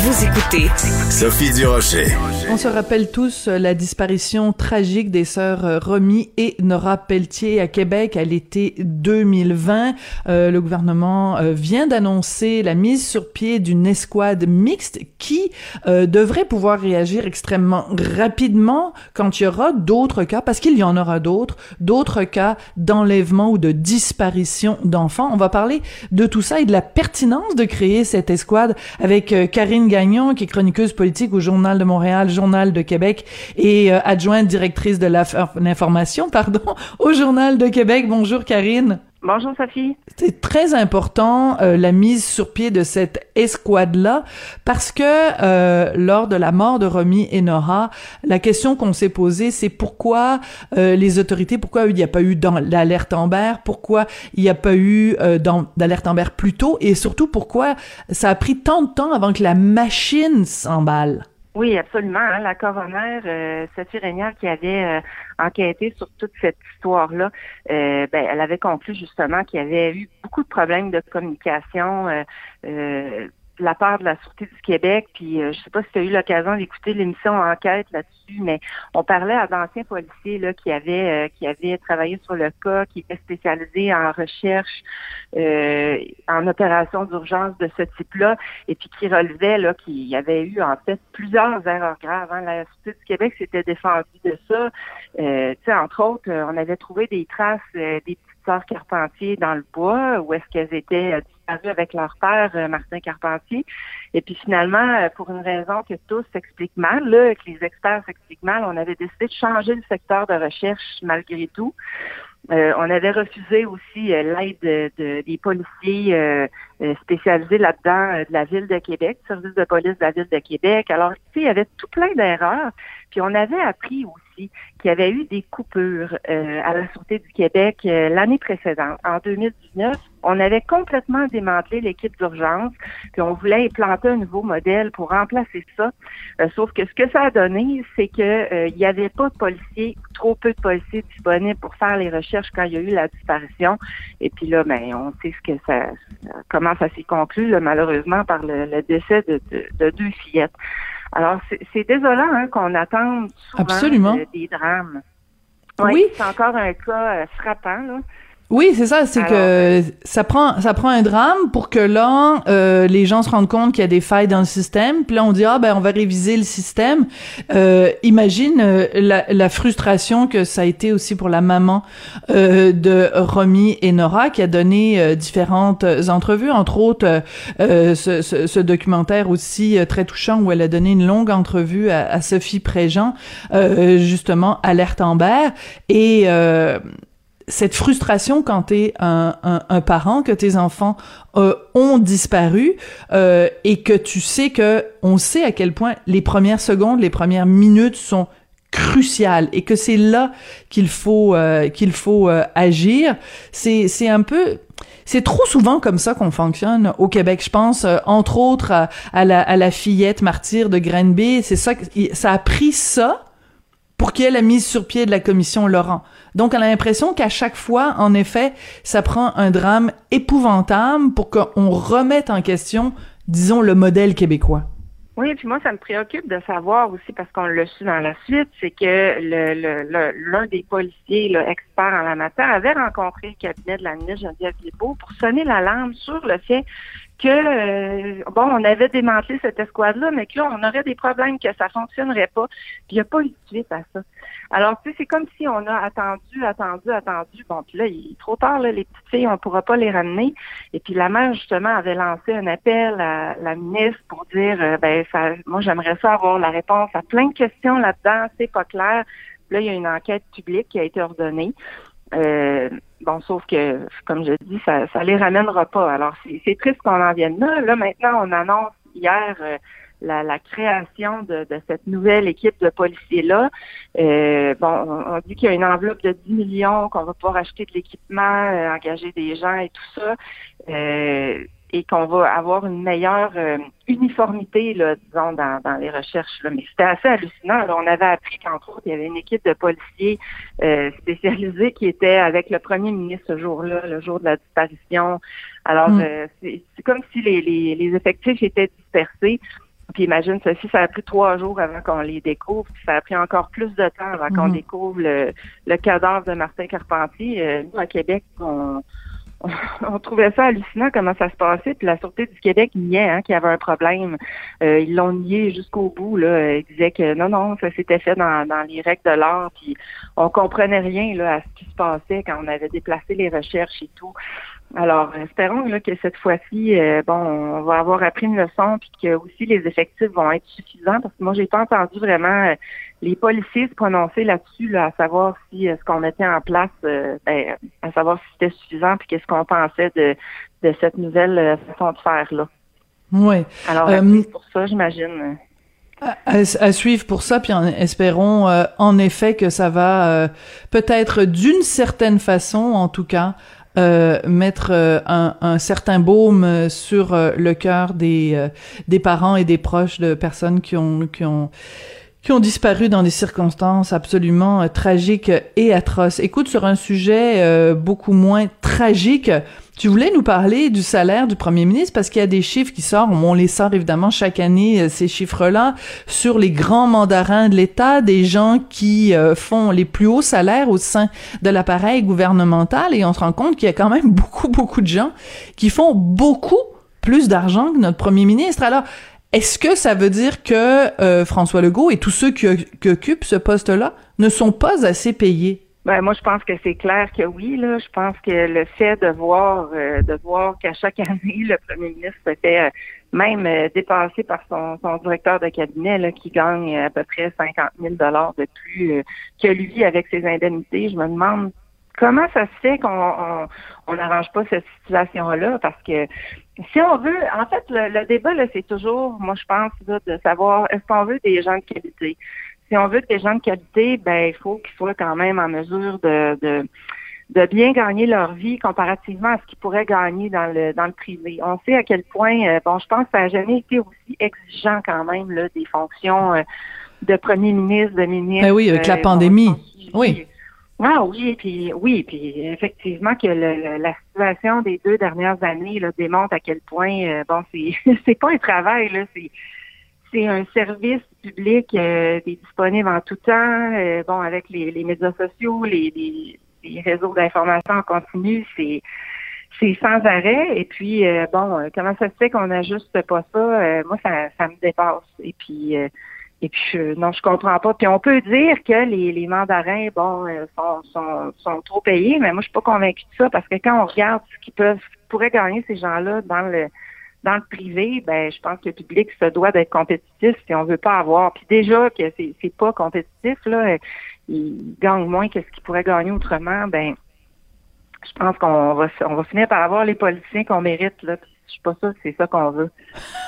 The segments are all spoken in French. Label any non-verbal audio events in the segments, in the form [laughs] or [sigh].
Vous écoutez Sophie Durocher. On se rappelle tous euh, la disparition tragique des sœurs euh, Romy et Nora Pelletier à Québec à l'été 2020. Euh, le gouvernement vient d'annoncer la mise sur pied d'une escouade mixte qui euh, devrait pouvoir réagir extrêmement rapidement quand il y aura d'autres cas, parce qu'il y en aura d'autres, d'autres cas d'enlèvement ou de disparition d'enfants. On va parler de tout ça et de la pertinence de créer cette escouade avec euh, Gagnon, qui est chroniqueuse politique au Journal de Montréal, Journal de Québec et euh, adjointe directrice de l'information, pardon, [laughs] au Journal de Québec. Bonjour Karine. Bonjour Sophie. C'est très important euh, la mise sur pied de cette escouade-là parce que euh, lors de la mort de Romy et Nora, la question qu'on s'est posée, c'est pourquoi euh, les autorités, pourquoi il n'y a pas eu d'alerte Amber, pourquoi il n'y a pas eu euh, d'alerte Amber plus tôt et surtout pourquoi ça a pris tant de temps avant que la machine s'emballe. Oui, absolument. Hein. La coroner euh, Sophie qui avait euh, enquêté sur toute cette histoire-là, euh, ben, elle avait conclu justement qu'il y avait eu beaucoup de problèmes de communication euh, euh, la part de la Sûreté du Québec. Puis je sais pas si tu as eu l'occasion d'écouter l'émission Enquête là-dessus, mais on parlait à d'anciens policiers là, qui avaient qui avaient travaillé sur le cas, qui étaient spécialisés en recherche, en opération d'urgence de ce type-là, et puis qui relevaient là qu'il y avait eu en fait plusieurs erreurs graves. Hein. La Sûreté du Québec s'était défendue de ça. Euh, entre autres, on avait trouvé des traces euh, des petites sœurs Carpentier dans le bois, où est-ce qu'elles étaient avec leur père, euh, Martin Carpentier. Et puis finalement, euh, pour une raison que tous s'expliquent mal, là, que les experts s'expliquent mal, on avait décidé de changer le secteur de recherche malgré tout. Euh, on avait refusé aussi l'aide de, de- des policiers spécialisés là-dedans de la ville de Québec, service de police de la ville de Québec. Alors, tu sais, il y avait tout plein d'erreurs. Puis on avait appris aussi qu'il y avait eu des coupures à la Sûreté du Québec l'année précédente, en 2019. On avait complètement démantelé l'équipe d'urgence, puis on voulait implanter un nouveau modèle pour remplacer ça. Euh, sauf que ce que ça a donné, c'est que euh, il n'y avait pas de policiers, trop peu de policiers disponibles pour faire les recherches quand il y a eu la disparition. Et puis là, ben, on sait ce que ça, comment ça s'est conclu, là, malheureusement, par le, le décès de, de- de deux fillettes. Alors, c'est désolant hein, qu'on attende souvent Absolument. euh, des drames. Oui. C'est encore un cas euh, frappant, là. Oui, c'est ça, c'est Alors, que ça prend ça prend un drame pour que là euh, les gens se rendent compte qu'il y a des failles dans le système, puis là on dit ah ben on va réviser le système. Euh, imagine euh, la, la frustration que ça a été aussi pour la maman euh, de Romy et Nora qui a donné euh, différentes entrevues, entre autres euh, euh, ce, ce- ce documentaire aussi euh, très touchant où elle a donné une longue entrevue à, à Sophie Préjean, euh, justement alerte Amber. Et euh, cette frustration quand t'es un, un, un parent, que tes enfants euh, ont disparu euh, et que tu sais que on sait à quel point les premières secondes, les premières minutes sont cruciales et que c'est là qu'il faut euh, qu'il faut euh, agir. C'est c'est un peu c'est trop souvent comme ça qu'on fonctionne au Québec. Je pense, euh, entre autres, à, à la, à la fillette martyre de Granby. C'est ça, ça a pris ça pour qu'il y ait la mise sur pied de la commission Laurent. Donc, on a l'impression qu'à chaque fois, en effet, ça prend un drame épouvantable pour qu'on remette en question, disons, le modèle québécois. Oui, puis moi, ça me préoccupe de savoir aussi, parce qu'on l'a su dans la suite, c'est que le, le, le- l'un des policiers là, experts en la matière avait rencontré le cabinet de la ministre Geneviève Guilbeault pour sonner l'alarme sur le fait que, euh, bon, on avait démantelé cette escouade-là, mais que là, on aurait des problèmes, que ça fonctionnerait pas. Puis il n'y a pas eu de suite à ça. Alors, tu sais, c'est comme si on a attendu, attendu, attendu. Bon, puis là, il est trop tard, là, les petites filles, on ne pourra pas les ramener. Et puis la mère, justement, avait lancé un appel à la ministre pour dire, euh, ben, ça, moi, j'aimerais ça avoir la réponse à plein de questions là-dedans, c'est pas clair. Là, il y a une enquête publique qui a été ordonnée. Euh, bon, sauf que, comme je dis, ça, ça les ramènera pas. Alors, c'est triste qu'on en vienne là. Là, maintenant, on annonce hier euh, la, la création de, de cette nouvelle équipe de policiers-là. Euh, bon, on, dit qu'il y a une enveloppe de 10 millions, qu'on va pouvoir acheter de l'équipement, euh, engager des gens et tout ça. Euh, et qu'on va avoir une meilleure euh, uniformité, là, disons, dans, dans les recherches. Là. Mais c'était assez hallucinant. On avait appris qu'entre autres, il y avait une équipe de policiers euh, spécialisés qui était avec le premier ministre ce jour-là, le jour de la disparition. Alors, mm. euh, c'est comme si les, les, les effectifs étaient dispersés. Puis imagine, ceci, ça a pris trois jours avant qu'on les découvre. Puis ça a pris encore plus de temps avant qu'on mm. découvre le, le, cadavre de Martin Carpentier. nous, à Québec, on, [laughs] on trouvait ça hallucinant comment ça se passait. Puis la Sûreté du Québec niait hein, qu'il y avait un problème. Euh, ils l'ont nié jusqu'au bout. Là. Ils disaient que non, non, ça s'était fait dans, dans les règles de l'art. Puis on comprenait rien là, à ce qui se passait quand on avait déplacé les recherches et tout. Alors, espérons là, que cette fois-ci, euh, bon, on va avoir appris une leçon, puis que aussi les effectifs vont être suffisants, parce que moi, j'ai pas entendu vraiment euh, les policiers se prononcer là-dessus, là, à savoir si euh, ce qu'on mettait en place, ben, à savoir si c'était suffisant, puis qu'est-ce qu'on pensait de, de cette nouvelle façon de faire là. Oui. Alors, pour ça, j'imagine. À, suivre pour ça, puis espérons en effet que ça va peut-être d'une certaine façon, en tout cas, euh, mettre euh, un, un, certain baume euh, sur le cœur des, des parents et des proches de personnes qui ont qui ont disparu dans des circonstances absolument tragiques et atroces. Écoute, sur un sujet beaucoup moins tragique, tu voulais nous parler du salaire du premier ministre parce qu'il y a des chiffres qui sortent, on les sort évidemment chaque année, euh, ces chiffres-là, sur les grands mandarins de l'État, des gens qui euh, font les plus hauts salaires au sein de l'appareil gouvernemental et on se rend compte qu'il y a quand même [laughs] beaucoup, beaucoup de gens qui font beaucoup plus d'argent que notre premier ministre. Alors, est-ce que ça veut dire que euh, François Legault et tous ceux qui occupent ce poste-là ne sont pas assez payés? Ben, moi, je pense que c'est clair que oui. Là. Je pense que le fait de voir, euh, de voir qu'à chaque [laughs] année, le premier ministre se fait euh, même euh, dépassé par son, son, directeur de cabinet là, qui gagne à peu près 50 000 dollars de plus que lui avec ses indemnités. Je me demande comment ça se fait qu'on on n'arrange pas cette situation-là? Parce que si on veut, en fait, le, débat, là, c'est toujours, moi, je pense, de savoir est-ce qu'on veut des gens de qualité? Si on veut des gens de qualité, ben il faut qu'ils soient quand même en mesure de, de, de bien gagner leur vie comparativement à ce qu'ils pourraient gagner dans le dans le privé. On sait à quel point, euh, bon, je pense que ça n'a jamais été aussi exigeant quand même là, des fonctions euh, de premier ministre, de ministre. Ben oui, avec la euh, pandémie. oui. Ah oui, puis oui, puis effectivement que la situation des deux dernières années là, démontre à quel point bon c'est [laughs] c'est pas un travail là, c'est c'est un service public euh, qui est disponible en tout temps. Euh, bon, avec les, les, médias sociaux, les, les, les réseaux d'information en continu, c'est c'est sans arrêt. Et puis, euh, bon, comment ça se fait qu'on n'ajuste pas ça? moi, ça, ça me dépasse. Et puis, et puis, non, je comprends pas. Puis, on peut dire que les, les mandarins, bon, sont, sont, sont trop payés, mais moi, je suis pas convaincue de ça parce que quand on regarde ce qu'ils peuvent, pourraient gagner ces gens-là dans le dans le privé, ben je pense que le public se doit d'être compétitif si on veut pas avoir. Puis déjà que c'est c'est pas compétitif là, il gagne moins que ce qu'il pourrait gagner autrement. Ben je pense qu'on va on va finir par avoir les politiciens qu'on mérite là. Je suis pas sûre que c'est ça qu'on veut.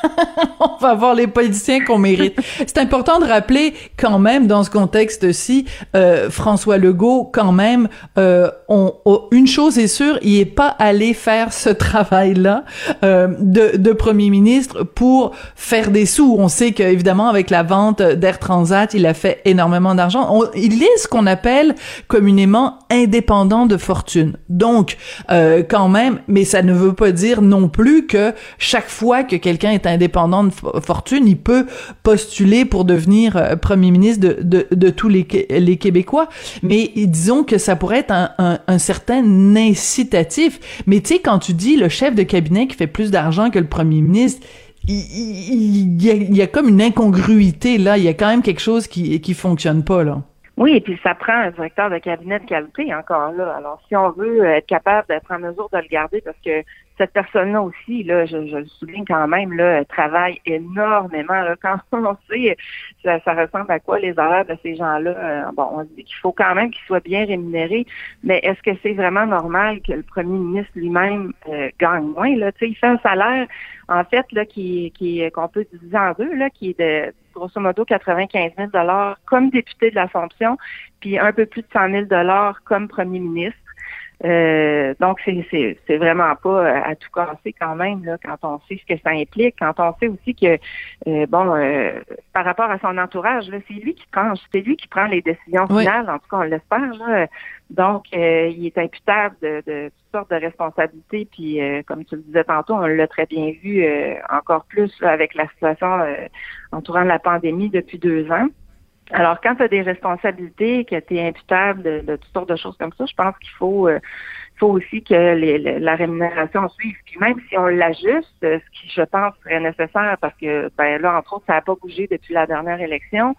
[laughs] on va avoir les politiciens qu'on mérite. c'est important de rappeler quand même dans ce contexte-ci, euh, François Legault, quand même, euh, on, une chose est sûre, il est pas allé faire ce travail-là euh, de, de premier ministre pour faire des sous. On sait qu'évidemment avec la vente d'Air Transat, il a fait énormément d'argent. Il est ce qu'on appelle communément indépendant de fortune. Donc, euh, quand même, mais ça ne veut pas dire non plus que chaque fois que quelqu'un est indépendant de fortune, il peut postuler pour devenir euh, premier ministre de, tous les, Québécois. Mais disons que ça pourrait être un, certain incitatif. Mais tu sais, quand tu dis le chef de cabinet qui fait plus d'argent que le premier ministre, il, il, y a, il, y a, comme une incongruité là. Il y a quand même quelque chose qui qui fonctionne pas là. Oui, et puis ça prend un directeur de cabinet de qualité encore là. Alors, si on veut être capable d'être en mesure de le garder, parce que cette personne-là aussi, là, je, le souligne quand même, là, travaille énormément. Là, [laughs] quand on sait, ça, ressemble à quoi les horaires de ces gens-là. Euh, bon, on dit qu'il faut quand même qu'ils soient bien rémunérés, mais est-ce que c'est vraiment normal que le premier ministre lui-même euh, gagne moins? Là? Il fait un salaire, en fait, là, qui, qui qu'on peut diviser en deux, là, qui est de grosso modo 95 000 comme député de l'Assomption, puis un peu plus de 100 000 comme premier ministre. Euh, donc, c'est, vraiment pas à tout casser quand même, là, quand on sait ce que ça implique, quand on sait aussi que, euh, bon, euh, par rapport à son entourage, là, c'est lui qui prend, c'est lui qui prend les décisions finales, en tout cas, on l'espère. Là. Donc, il est imputable de, de, toutes sortes de responsabilités, puis comme tu le disais tantôt, on l'a très bien vu encore plus avec la situation entourant la pandémie depuis deux ans. Alors, quand tu as des responsabilités, que tu es imputable de, toutes sortes de choses comme ça, je pense qu'il faut, euh, faut aussi que la rémunération suive. Puis même si on l'ajuste, ce qui, je pense, serait nécessaire, parce que ben là, entre autres, ça n'a pas bougé depuis la dernière élection,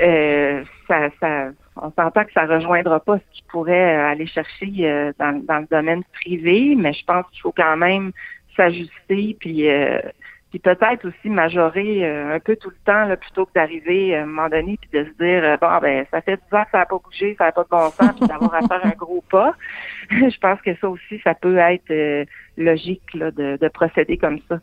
euh, ça, ça, on s'entend que ça rejoindra pas ce qui pourrait euh, aller chercher euh, dans, dans, le domaine privé, mais je pense qu'il faut quand même s'ajuster puis puis peut-être aussi majorer euh, un peu tout le temps là, plutôt que d'arriver à un moment donné puis de se dire euh, bon ben ça fait 10 ans que ça n'a pas bougé, ça n'a pas de bon sens, puis d'avoir à faire un gros pas. [laughs] Je pense que ça aussi, ça peut être euh, logique là, de, de, procéder comme ça.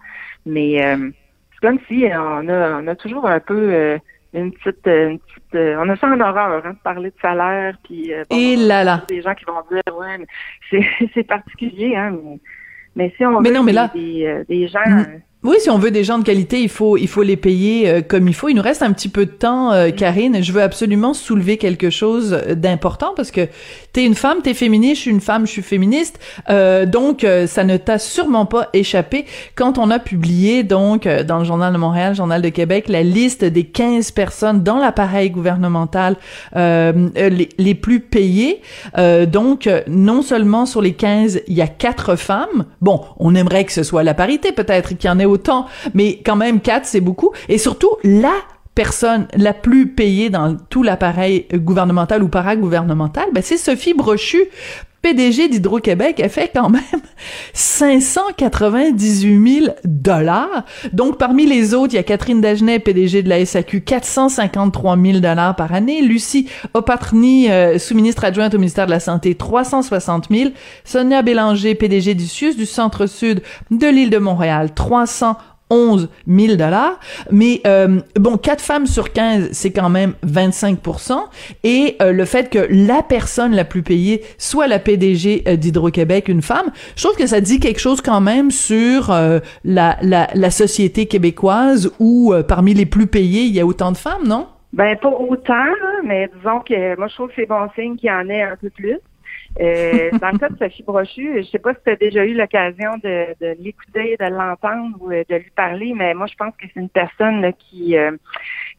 Mais c'est comme si on a on a toujours un peu une petite, une petite on a ça en horreur hein, de parler de salaire puis Et là là. des gens qui vont dire ouais mais c'est [laughs] particulier hein mais, mais si on mais non, mais là, des, des gens mm. Oui, si on veut des gens de qualité, il faut il faut les payer euh, comme il faut. Il nous reste un petit peu de temps, euh, Karine. Je veux absolument soulever quelque chose d'important parce que t'es une femme, t'es féministe, je suis une femme, je suis féministe. Euh, donc ça ne t'a sûrement pas échappé quand on a publié donc dans le journal de Montréal, le journal de Québec, la liste des 15 personnes dans l'appareil gouvernemental les, les, plus payées. donc non seulement sur les 15, il y a quatre femmes. Bon, on aimerait que ce soit la parité peut-être qu'il y en ait mais quand même quatre, c'est beaucoup. Et surtout, la personne la plus payée dans tout l'appareil gouvernemental ou paragouvernemental, ben c'est Sophie Brochu, PDG d'Hydro-Québec, elle fait quand même 598 000 dollars. Donc, parmi les autres, il y a Catherine Dagenet, PDG de la SAQ, 453 000 dollars par année. Lucie Opatrny, euh, sous-ministre adjointe au ministère de la Santé, 360 000. Sonia Bélanger, PDG du CIUS du Centre-Sud de l'île de Montréal, 300 11 000 dollars, mais euh, bon, 4 femmes sur 15, c'est quand même 25% et euh, le fait que la personne la plus payée soit la PDG euh, d'Hydro-Québec, une femme, je trouve que ça dit quelque chose quand même sur la, la, la, société québécoise où parmi les plus payés, il y a autant de femmes, non? Ben pas autant, mais disons que moi je trouve que c'est bon signe qu'il y en ait un peu plus. Euh, dans le cas de Sophie Brochu, je sais pas si tu as déjà eu l'occasion de, de l'écouter, de l'entendre ou euh, de lui parler, mais moi je pense que c'est une personne qui euh,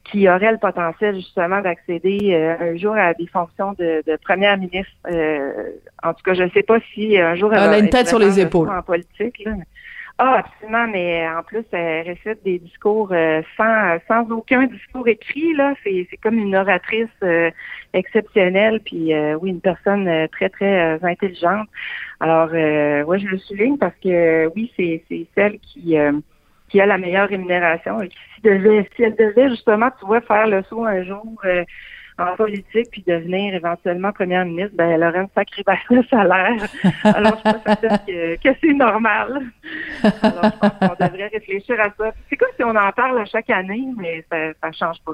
qui aurait le potentiel justement d'accéder un jour à des fonctions de, de première ministre. en tout cas, je ne sais pas si un jour elle, elle a une tête sur les épaules en politique. Là. Ah, absolument, mais en plus, elle récite des discours euh, sans, sans aucun discours écrit. là. C'est, c'est comme une oratrice euh, exceptionnelle, puis euh, oui, une personne très, très intelligente. Alors, ouais, je le souligne parce que oui, c'est, c'est celle qui qui a la meilleure rémunération et qui si, devait, si elle devait justement, tu vois, faire le saut un jour en politique puis devenir éventuellement première ministre, ben elle aurait une sacrée baisse de salaire. [laughs] Alors je pense que, que c'est normal. Alors je pense qu'on devrait réfléchir à ça. C'est comme si on en parle à chaque année, mais ça, ça change pas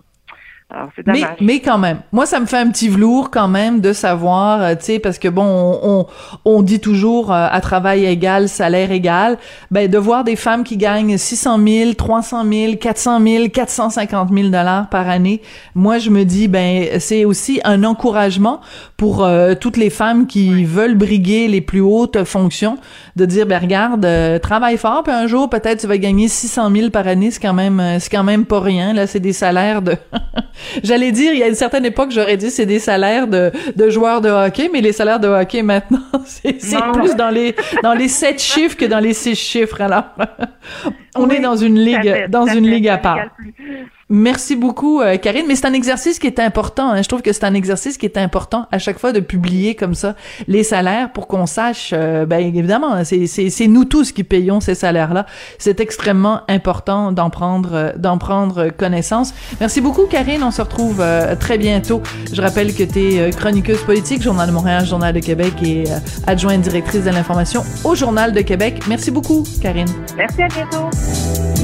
mais, mais quand même, moi ça me fait un petit velours quand même de savoir, euh, tu sais, parce que bon, on, on, dit toujours euh, à travail égal, salaire égal, ben de voir des femmes qui gagnent 600 000, 300 000, 400 000, 450 000 dollars par année, moi je me dis ben c'est aussi un encouragement pour euh, toutes les femmes qui veulent briguer les plus hautes fonctions, de dire ben regarde, travaille fort, puis un jour peut-être tu vas gagner 600 000 par année, c'est quand même c'est quand même pas rien. Là, c'est des salaires de [laughs] J'allais dire, il y a une certaine époque, j'aurais dit c'est des salaires de, de joueurs de hockey, mais les salaires de hockey maintenant, [laughs] c'est plus dans les dans les sept chiffres que dans les six chiffres. Alors, [laughs] on est dans une ligue dans une ligue à part. Merci beaucoup, euh, Karine. Mais c'est un exercice qui est important. Hein. Je trouve que c'est un exercice qui est important à chaque fois de publier comme ça les salaires pour qu'on sache. Euh, ben évidemment, c'est nous tous qui payons ces salaires-là. C'est extrêmement important d'en prendre euh, d'en prendre connaissance. Merci beaucoup, Karine. On se retrouve très bientôt. Je rappelle que tu es chroniqueuse politique, Journal de Montréal, Journal de Québec et adjointe directrice de l'information au Journal de Québec. Merci beaucoup, Karine. Merci à bientôt.